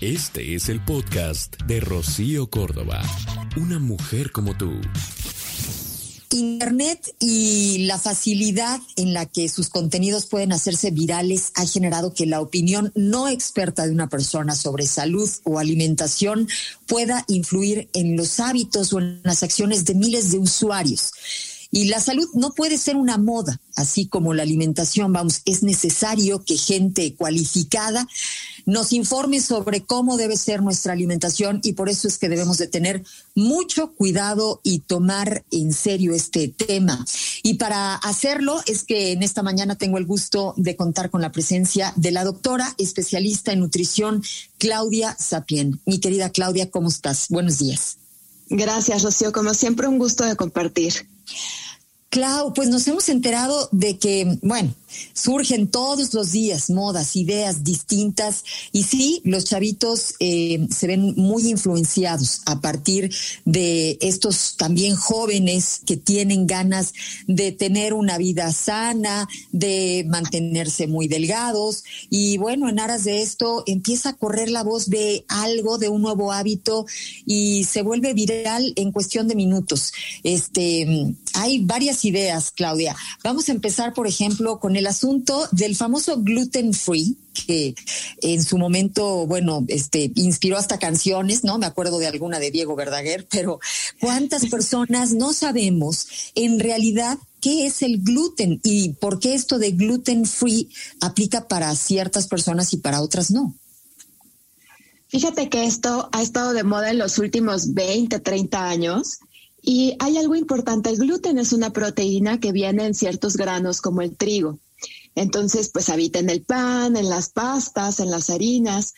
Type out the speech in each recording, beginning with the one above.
Este es el podcast de Rocío Córdoba. Una mujer como tú. Internet y la facilidad en la que sus contenidos pueden hacerse virales ha generado que la opinión no experta de una persona sobre salud o alimentación pueda influir en los hábitos o en las acciones de miles de usuarios. Y la salud no puede ser una moda, así como la alimentación, vamos, es necesario que gente cualificada nos informe sobre cómo debe ser nuestra alimentación y por eso es que debemos de tener mucho cuidado y tomar en serio este tema. Y para hacerlo es que en esta mañana tengo el gusto de contar con la presencia de la doctora especialista en nutrición, Claudia Sapien. Mi querida Claudia, ¿cómo estás? Buenos días. Gracias, Rocío. Como siempre, un gusto de compartir. Clau, pues nos hemos enterado de que, bueno, surgen todos los días modas, ideas distintas y sí, los chavitos eh, se ven muy influenciados a partir de estos también jóvenes que tienen ganas de tener una vida sana, de mantenerse muy delgados y bueno, en aras de esto empieza a correr la voz de algo, de un nuevo hábito y se vuelve viral en cuestión de minutos. Este, hay varias ideas, Claudia. Vamos a empezar, por ejemplo, con el asunto del famoso gluten free que en su momento, bueno, este inspiró hasta canciones, ¿no? Me acuerdo de alguna de Diego Verdaguer, pero ¿cuántas personas no sabemos en realidad qué es el gluten y por qué esto de gluten free aplica para ciertas personas y para otras no? Fíjate que esto ha estado de moda en los últimos 20, 30 años y hay algo importante, el gluten es una proteína que viene en ciertos granos como el trigo. Entonces, pues habita en el pan, en las pastas, en las harinas.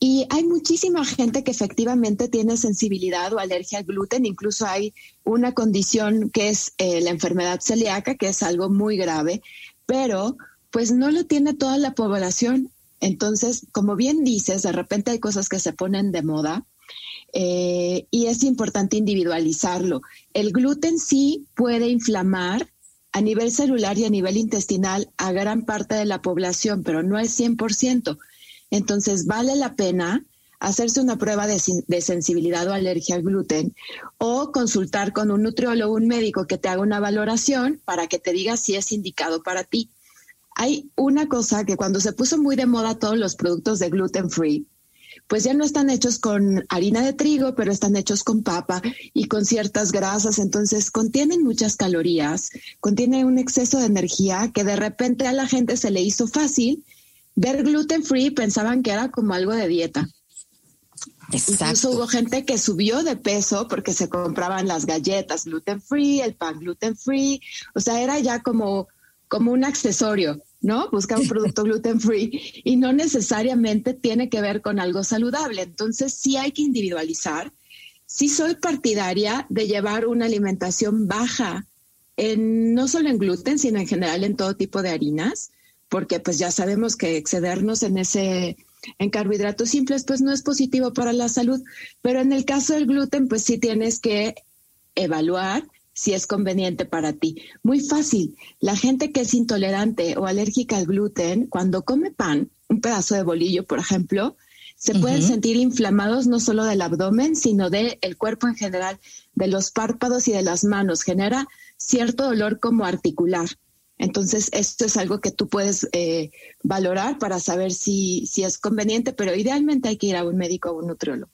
Y hay muchísima gente que efectivamente tiene sensibilidad o alergia al gluten. Incluso hay una condición que es eh, la enfermedad celíaca, que es algo muy grave, pero pues no lo tiene toda la población. Entonces, como bien dices, de repente hay cosas que se ponen de moda eh, y es importante individualizarlo. El gluten sí puede inflamar a nivel celular y a nivel intestinal a gran parte de la población, pero no es 100%. Entonces, vale la pena hacerse una prueba de, de, sensibilidad o alergia al gluten o consultar con un nutriólogo, un médico que te haga una valoración para que te diga si es indicado para ti. Hay una cosa que cuando se puso muy de moda todos los productos de gluten free, pues ya no están hechos con harina de trigo, pero están hechos con papa y con ciertas grasas, entonces contienen muchas calorías, contienen un exceso de energía que de repente a la gente se le hizo fácil ver gluten free, pensaban que era como algo de dieta. Exacto. Incluso hubo gente que subió de peso porque se compraban las galletas gluten free, el pan gluten free, o sea, era ya como, como un accesorio. ¿No? Busca un producto gluten free y no necesariamente tiene que ver con algo saludable. Entonces sí hay que individualizar. Sí soy partidaria de llevar una alimentación baja, en, no solo en gluten, sino en general en todo tipo de harinas, porque pues ya sabemos que excedernos en ese en carbohidratos simples pues no es positivo para la salud, pero en el caso del gluten pues sí tienes que evaluar si es conveniente para ti. Muy fácil. La gente que es intolerante o alérgica al gluten, cuando come pan, un pedazo de bolillo, por ejemplo, se pueden sentir inflamados no solo del abdomen, sino del el cuerpo en general, de los párpados y de las manos. Genera cierto dolor como articular. Entonces, esto es algo que tú puedes eh, valorar para saber si, si es conveniente, pero idealmente hay que ir a un médico o un nutriólogo.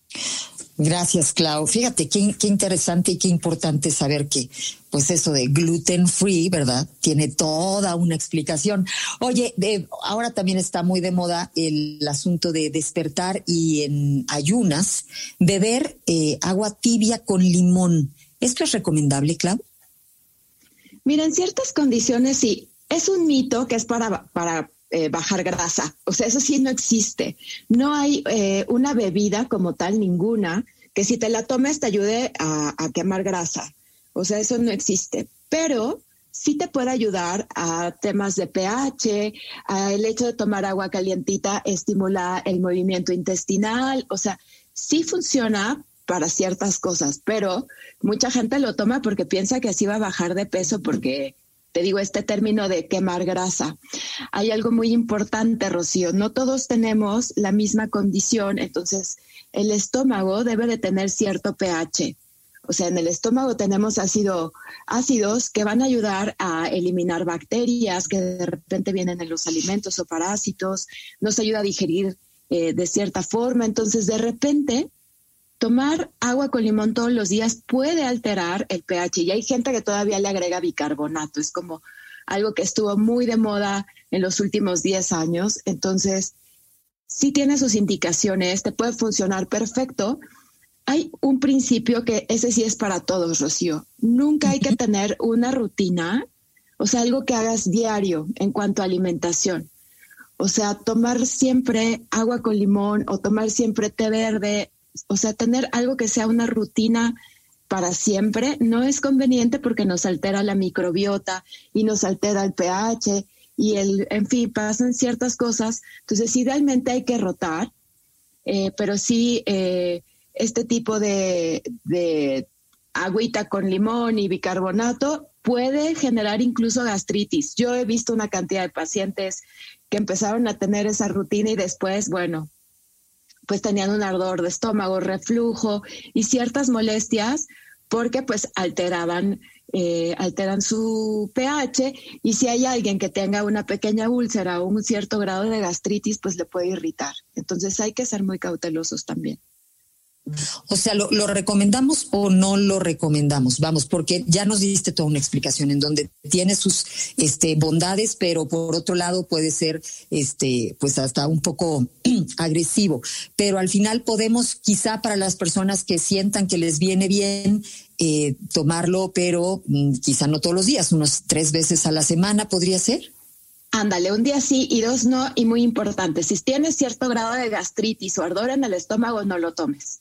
Gracias, Clau. Fíjate qué, qué, interesante y qué importante saber que, pues eso de gluten free, ¿verdad? Tiene toda una explicación. Oye, ahora también está muy de moda el asunto de despertar y en ayunas beber eh, agua tibia con limón. ¿Esto es recomendable, Clau? Mira, en ciertas condiciones sí. Es un mito que es para, para eh, bajar grasa. O sea, eso sí no existe. No hay eh, una bebida como tal, ninguna, que si te la tomes te ayude a, quemar grasa. O sea, eso no existe. Pero sí te puede ayudar a temas de pH, el hecho de tomar agua calientita estimula el movimiento intestinal, o sea, sí funciona para ciertas cosas, pero mucha gente lo toma porque piensa que así va a bajar de peso porque te digo, este término de quemar grasa. Hay algo muy importante, Rocío, no todos tenemos la misma condición, entonces el estómago debe de tener cierto pH. O sea, en el estómago tenemos ácido, ácidos que van a ayudar a eliminar bacterias que de repente vienen en los alimentos o parásitos, nos ayuda a digerir eh, de cierta forma. Entonces, de repente, tomar agua con limón todos los días puede alterar el pH y hay gente que todavía le agrega bicarbonato. Es como algo que estuvo muy de moda en los últimos 10 años. Entonces, sí tiene sus indicaciones, te puede funcionar perfecto. Hay un principio que ese sí es para todos, Rocío. Nunca hay que tener una rutina, o sea, algo que hagas diario en cuanto a alimentación. O sea, tomar siempre agua con limón o tomar siempre té verde, o sea, tener algo que sea una rutina para siempre no es conveniente porque nos altera la microbiota y nos altera el pH y el, en fin, pasan ciertas cosas. Entonces, idealmente hay que rotar, eh, pero sí eh, este tipo de, de agüita con limón y bicarbonato puede generar incluso gastritis. Yo he visto una cantidad de pacientes que empezaron a tener esa rutina y después, bueno, pues tenían un ardor de estómago, reflujo y ciertas molestias porque pues alteraban eh, alteran su pH y si hay alguien que tenga una pequeña úlcera o un cierto grado de gastritis, pues le puede irritar. Entonces hay que ser muy cautelosos también. O sea, ¿lo, recomendamos o no lo recomendamos? Vamos, porque ya nos diste toda una explicación en donde tiene sus este, bondades, pero por otro lado puede ser este, pues hasta un poco agresivo. Pero al final podemos, quizá para las personas que sientan que les viene bien, eh, tomarlo, pero mm, quizá no todos los días, unos tres veces a la semana podría ser. Ándale, un día sí y dos no, y muy importante, si tienes cierto grado de gastritis o ardor en el estómago, no lo tomes.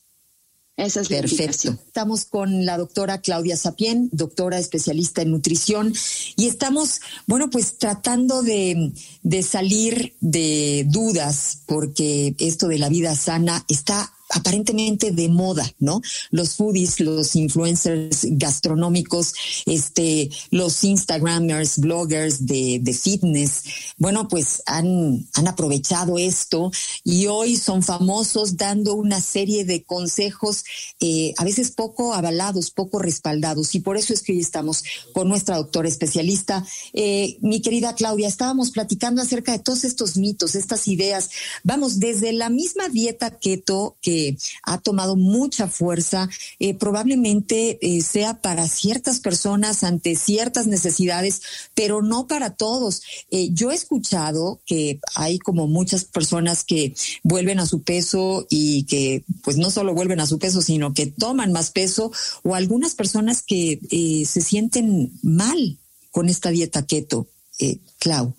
Esa es Perfecto. Estamos con la doctora Claudia Sapien, doctora especialista en nutrición, y estamos, bueno, pues tratando de, de salir de dudas, porque esto de la vida sana está aparentemente de moda, ¿no? Los foodies, los influencers gastronómicos, este, los Instagramers, bloggers de, de fitness, bueno, pues han, han aprovechado esto y hoy son famosos dando una serie de consejos, eh, a veces poco avalados, poco respaldados. Y por eso es que hoy estamos con nuestra doctora especialista. Eh, mi querida Claudia, estábamos platicando acerca de todos estos mitos, estas ideas. Vamos, desde la misma dieta keto que ha tomado mucha fuerza, eh, probablemente eh, sea para ciertas personas ante ciertas necesidades, pero no para todos. Eh, yo he escuchado que hay como muchas personas que vuelven a su peso y que pues no solo vuelven a su peso, sino que toman más peso o algunas personas que se sienten mal con esta dieta keto. Clau.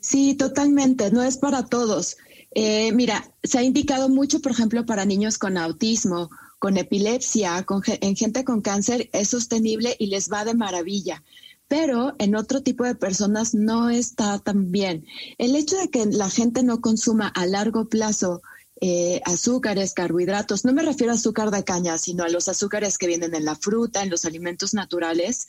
Sí, totalmente, no es para todos. Eh, mira, se ha indicado mucho, por ejemplo, para niños con autismo, con epilepsia, en gente con cáncer, es sostenible y les va de maravilla. Pero en otro tipo de personas no está tan bien. El hecho de que la gente no consuma a largo plazo eh, azúcares, carbohidratos, no me refiero a azúcar de caña, sino a los azúcares que vienen en la fruta, en los alimentos naturales,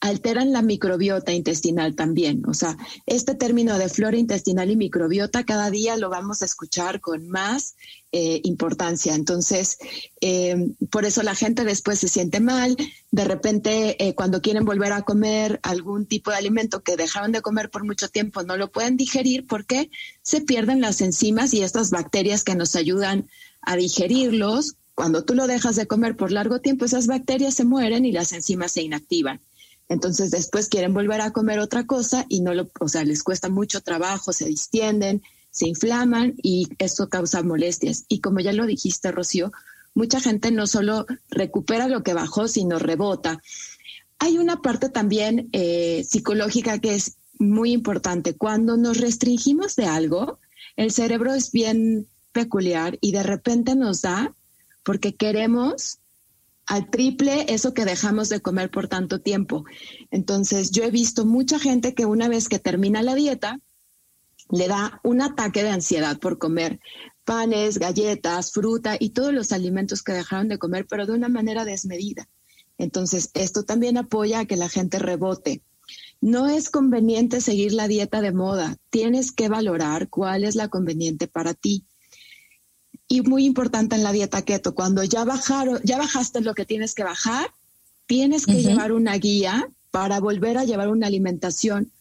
alteran la microbiota intestinal también. O sea, este término de flora intestinal y microbiota cada día lo vamos a escuchar con más eh, importancia. Entonces, eh, por eso la gente después se siente mal. De repente, eh, cuando quieren volver a comer algún tipo de alimento que dejaron de comer por mucho tiempo, no lo pueden digerir porque se pierden las enzimas y estas bacterias que nos ayudan a digerirlos. Cuando tú lo dejas de comer por largo tiempo, esas bacterias se mueren y las enzimas se inactivan. Entonces después quieren volver a comer otra cosa y no lo, o sea, les cuesta mucho trabajo, se distienden, se inflaman y esto causa molestias. Y como ya lo dijiste, Rocío, mucha gente no solo recupera lo que bajó, sino rebota. Hay una parte también eh, psicológica que es muy importante. Cuando nos restringimos de algo, el cerebro es bien peculiar y de repente nos da porque queremos al triple eso que dejamos de comer por tanto tiempo. Entonces, yo he visto mucha gente que una vez que termina la dieta, le da un ataque de ansiedad por comer panes, galletas, fruta y todos los alimentos que dejaron de comer, pero de una manera desmedida. Entonces, esto también apoya a que la gente rebote. No es conveniente seguir la dieta de moda. Tienes que valorar cuál es la conveniente para ti. Y muy importante en la dieta keto, cuando ya bajaron, ya bajaste lo que tienes que bajar, tienes que llevar una guía para volver a llevar una alimentación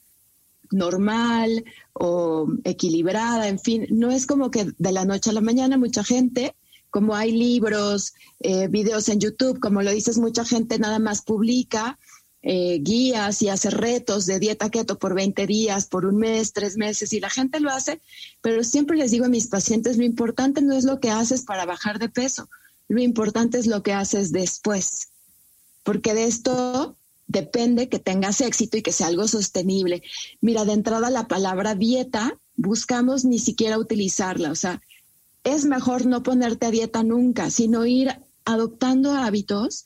normal o equilibrada, en fin, no es como que de la noche a la mañana mucha gente, como hay libros, eh, videos en YouTube, como lo dices, mucha gente nada más publica eh, guías y hace retos de dieta keto por 20 días, por un mes, tres meses, y la gente lo hace, pero siempre les digo a mis pacientes, lo importante no es lo que haces para bajar de peso, lo importante es lo que haces después, porque de esto depende que tengas éxito y que sea algo sostenible. Mira, de entrada la palabra dieta, buscamos ni siquiera utilizarla, o sea, es mejor no ponerte a dieta nunca, sino ir adoptando hábitos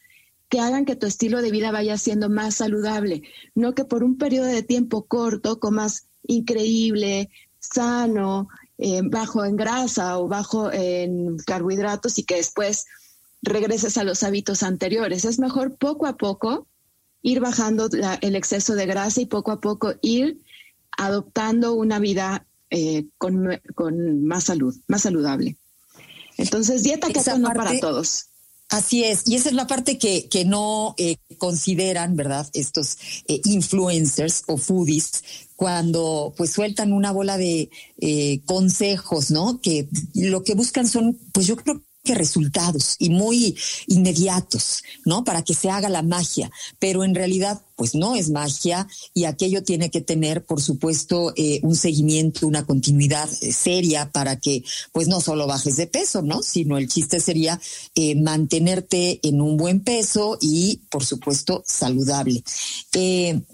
que hagan que tu estilo de vida vaya siendo más saludable, no que por un periodo de tiempo corto comas increíble, sano, eh, bajo en grasa o bajo en carbohidratos y que después regreses a los hábitos anteriores. Es mejor poco a poco ir bajando el exceso de grasa y poco a poco ir adoptando una vida eh, con, más salud, más saludable. Entonces, dieta que no para todos. Así es, y esa es la parte que, que no eh, consideran, ¿verdad? Estos eh, influencers o foodies cuando pues sueltan una bola de eh, consejos, ¿no? Que lo que buscan son, pues yo creo resultados y muy inmediatos, ¿no? Para que se haga la magia, pero en realidad pues no es magia y aquello tiene que tener, por supuesto, eh, un seguimiento, una continuidad eh, seria para que pues no solo bajes de peso, ¿no? Sino el chiste sería eh, mantenerte en un buen peso y, por supuesto, saludable.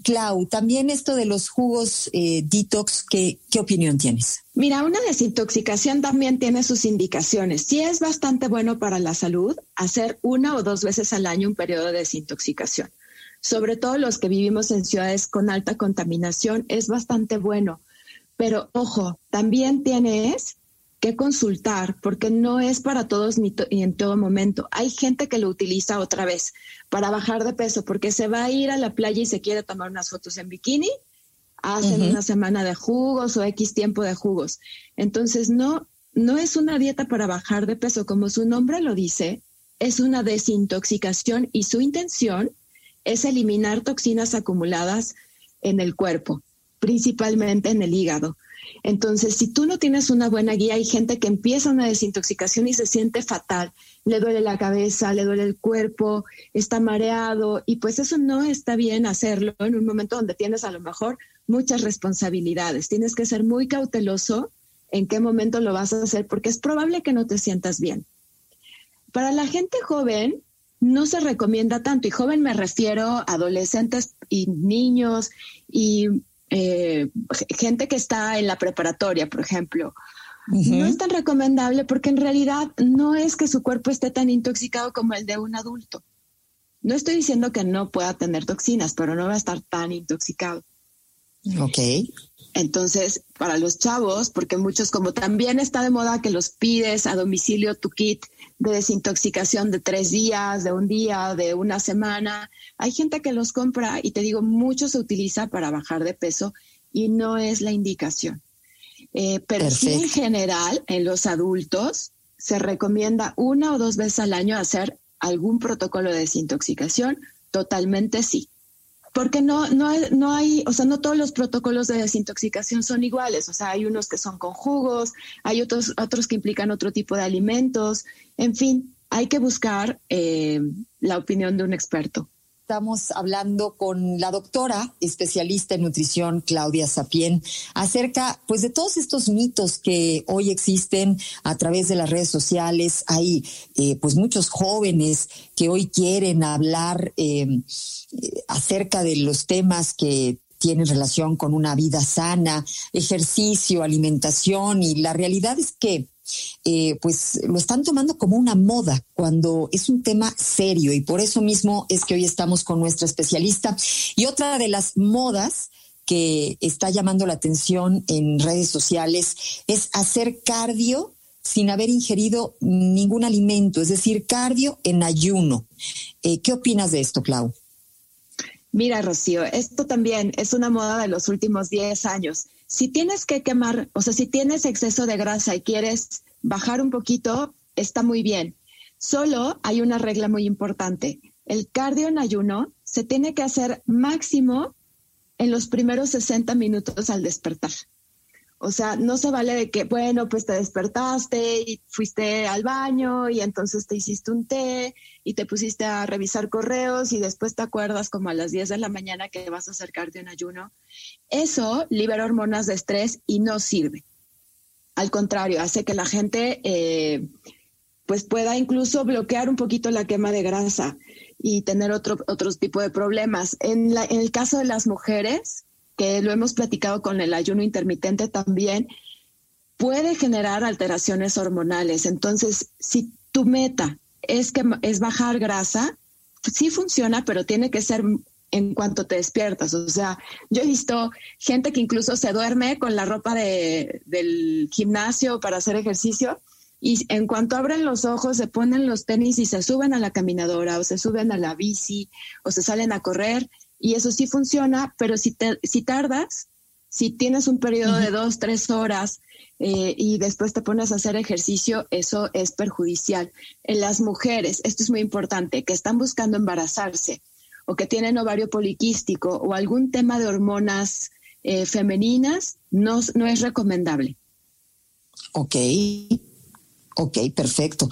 Clau, también esto de los jugos detox, ¿qué, ¿qué opinión tienes? Mira, una desintoxicación también tiene sus indicaciones. Sí es bastante bueno para la salud hacer una o dos veces al año un periodo de desintoxicación. Sobre todo los que vivimos en ciudades con alta contaminación, es bastante bueno. Pero ojo, también tienes que consultar porque no es para todos ni, en todo momento. Hay gente que lo utiliza otra vez para bajar de peso porque se va a ir a la playa y se quiere tomar unas fotos en bikini hacen una semana de jugos o X tiempo de jugos. Entonces, no, no es una dieta para bajar de peso, como su nombre lo dice, es una desintoxicación y su intención es eliminar toxinas acumuladas en el cuerpo, principalmente en el hígado. Entonces, si tú no tienes una buena guía, hay gente que empieza una desintoxicación y se siente fatal, le duele la cabeza, le duele el cuerpo, está mareado y pues eso no está bien hacerlo en un momento donde tienes a lo mejor muchas responsabilidades. Tienes que ser muy cauteloso en qué momento lo vas a hacer porque es probable que no te sientas bien. Para la gente joven no se recomienda tanto y joven me refiero a adolescentes y niños y eh, gente que está en la preparatoria, por ejemplo. No es tan recomendable porque en realidad no es que su cuerpo esté tan intoxicado como el de un adulto. No estoy diciendo que no pueda tener toxinas, pero no va a estar tan intoxicado. Ok. Entonces, para los chavos, porque muchos, como también está de moda que los pides a domicilio tu kit de desintoxicación de tres días, de un día, de una semana, hay gente que los compra y te digo, mucho se utiliza para bajar de peso y no es la indicación. Eh, pero sí, en general, en los adultos, se recomienda una o dos veces al año hacer algún protocolo de desintoxicación. Totalmente sí porque no, no, no hay, o sea, no todos los protocolos de desintoxicación son iguales, o sea, hay unos que son con jugos, hay otros, otros que implican otro tipo de alimentos, en fin, hay que buscar eh, la opinión de un experto. Estamos hablando con la doctora especialista en nutrición, Claudia Sapien, acerca pues de todos estos mitos que hoy existen a través de las redes sociales. Hay eh, pues muchos jóvenes que hoy quieren hablar eh, acerca de los temas que tienen relación con una vida sana, ejercicio, alimentación y la realidad es que eh, pues lo están tomando como una moda cuando es un tema serio y por eso mismo es que hoy estamos con nuestra especialista. Y otra de las modas que está llamando la atención en redes sociales es hacer cardio sin haber ingerido ningún alimento, es decir, cardio en ayuno. Eh, ¿Qué opinas de esto, Clau? Mira, Rocío, esto también es una moda de los últimos 10 años. Si tienes que quemar, o sea, si tienes exceso de grasa y quieres bajar un poquito, está muy bien. Solo hay una regla muy importante. El cardio en ayuno se tiene que hacer máximo en los primeros 60 minutos al despertar. O sea, no se vale de que, bueno, pues te despertaste y fuiste al baño y entonces te hiciste un té y te pusiste a revisar correos y después te acuerdas como a las 10 de la mañana que vas a acercarte un ayuno. Eso libera hormonas de estrés y no sirve. Al contrario, hace que la gente eh, pues pueda incluso bloquear un poquito la quema de grasa y tener otro, otros tipo de problemas. En, la, en el caso de las mujeres, que lo hemos platicado con el ayuno intermitente también, puede generar alteraciones hormonales. Entonces, si tu meta es que es bajar grasa, sí funciona, pero tiene que ser en cuanto te despiertas. O sea, yo he visto gente que incluso se duerme con la ropa de, del gimnasio para hacer ejercicio y en cuanto abren los ojos se ponen los tenis y se suben a la caminadora o se suben a la bici o se salen a correr y eso sí funciona, pero si, te, si tardas, si tienes un periodo de dos, tres horas eh, y después te pones a hacer ejercicio, eso es perjudicial. En las mujeres, esto es muy importante, que están buscando embarazarse o que tienen ovario poliquístico o algún tema de hormonas eh, femeninas, no, no es recomendable. Ok. Ok, perfecto.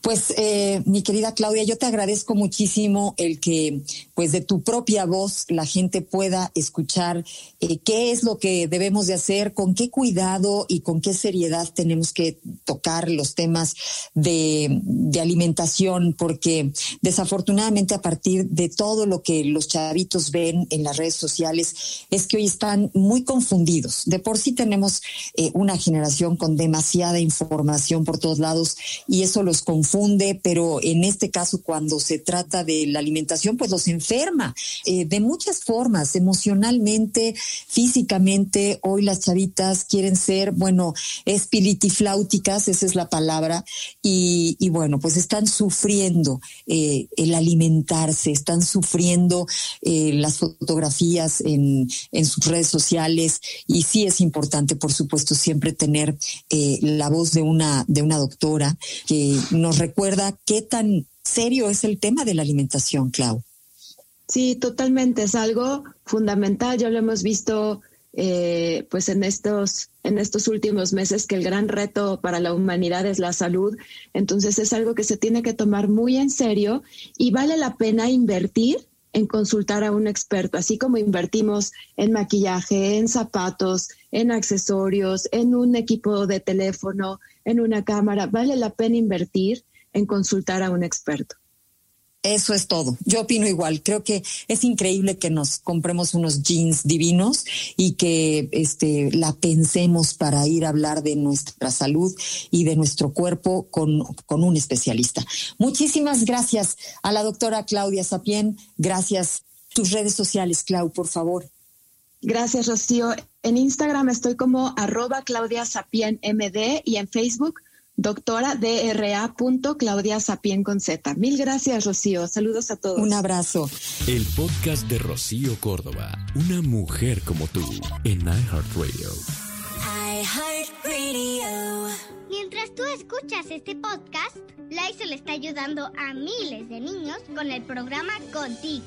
Pues eh, mi querida Claudia, yo te agradezco muchísimo el que pues de tu propia voz la gente pueda escuchar eh, qué es lo que debemos de hacer, con qué cuidado y con qué seriedad tenemos que tocar los temas de, de alimentación, porque desafortunadamente a partir de todo lo que los chavitos ven en las redes sociales es que hoy están muy confundidos. De por sí tenemos eh, una generación con demasiada información por todos lados y eso los confunde, pero en este caso cuando se trata de la alimentación, pues los enferma eh, de muchas formas, emocionalmente, físicamente. Hoy las chavitas quieren ser, bueno, espiritifláuticas, esa es la palabra, y, bueno, pues están sufriendo eh, el alimentarse, están sufriendo eh, las fotografías en, en sus redes sociales y sí es importante, por supuesto, siempre tener la voz de una, de una que nos recuerda qué tan serio es el tema de la alimentación, Clau. Sí, totalmente. Es algo fundamental. Ya lo hemos visto eh, pues en estos, en estos últimos meses que el gran reto para la humanidad es la salud. Entonces es algo que se tiene que tomar muy en serio y vale la pena invertir en consultar a un experto, así como invertimos en maquillaje, en zapatos, en accesorios, en un equipo de teléfono, en una cámara, vale la pena invertir en consultar a un experto. Eso es todo. Yo opino igual. Creo que es increíble que nos compremos unos jeans divinos y que este la pensemos para ir a hablar de nuestra salud y de nuestro cuerpo con, con un especialista. Muchísimas gracias a la doctora Claudia Sapien. Gracias. Tus redes sociales, Clau, por favor. Gracias, Rocío. En Instagram estoy como arroba Claudia Sapien MD y en Facebook doctora DRA. Claudia Sapien con Z. Mil gracias, Rocío. Saludos a todos. Un abrazo. El podcast de Rocío Córdoba, una mujer como tú, en iHeartRadio. iHeartRadio. Mientras tú escuchas este podcast, Lysol está ayudando a miles de niños con el programa Contigo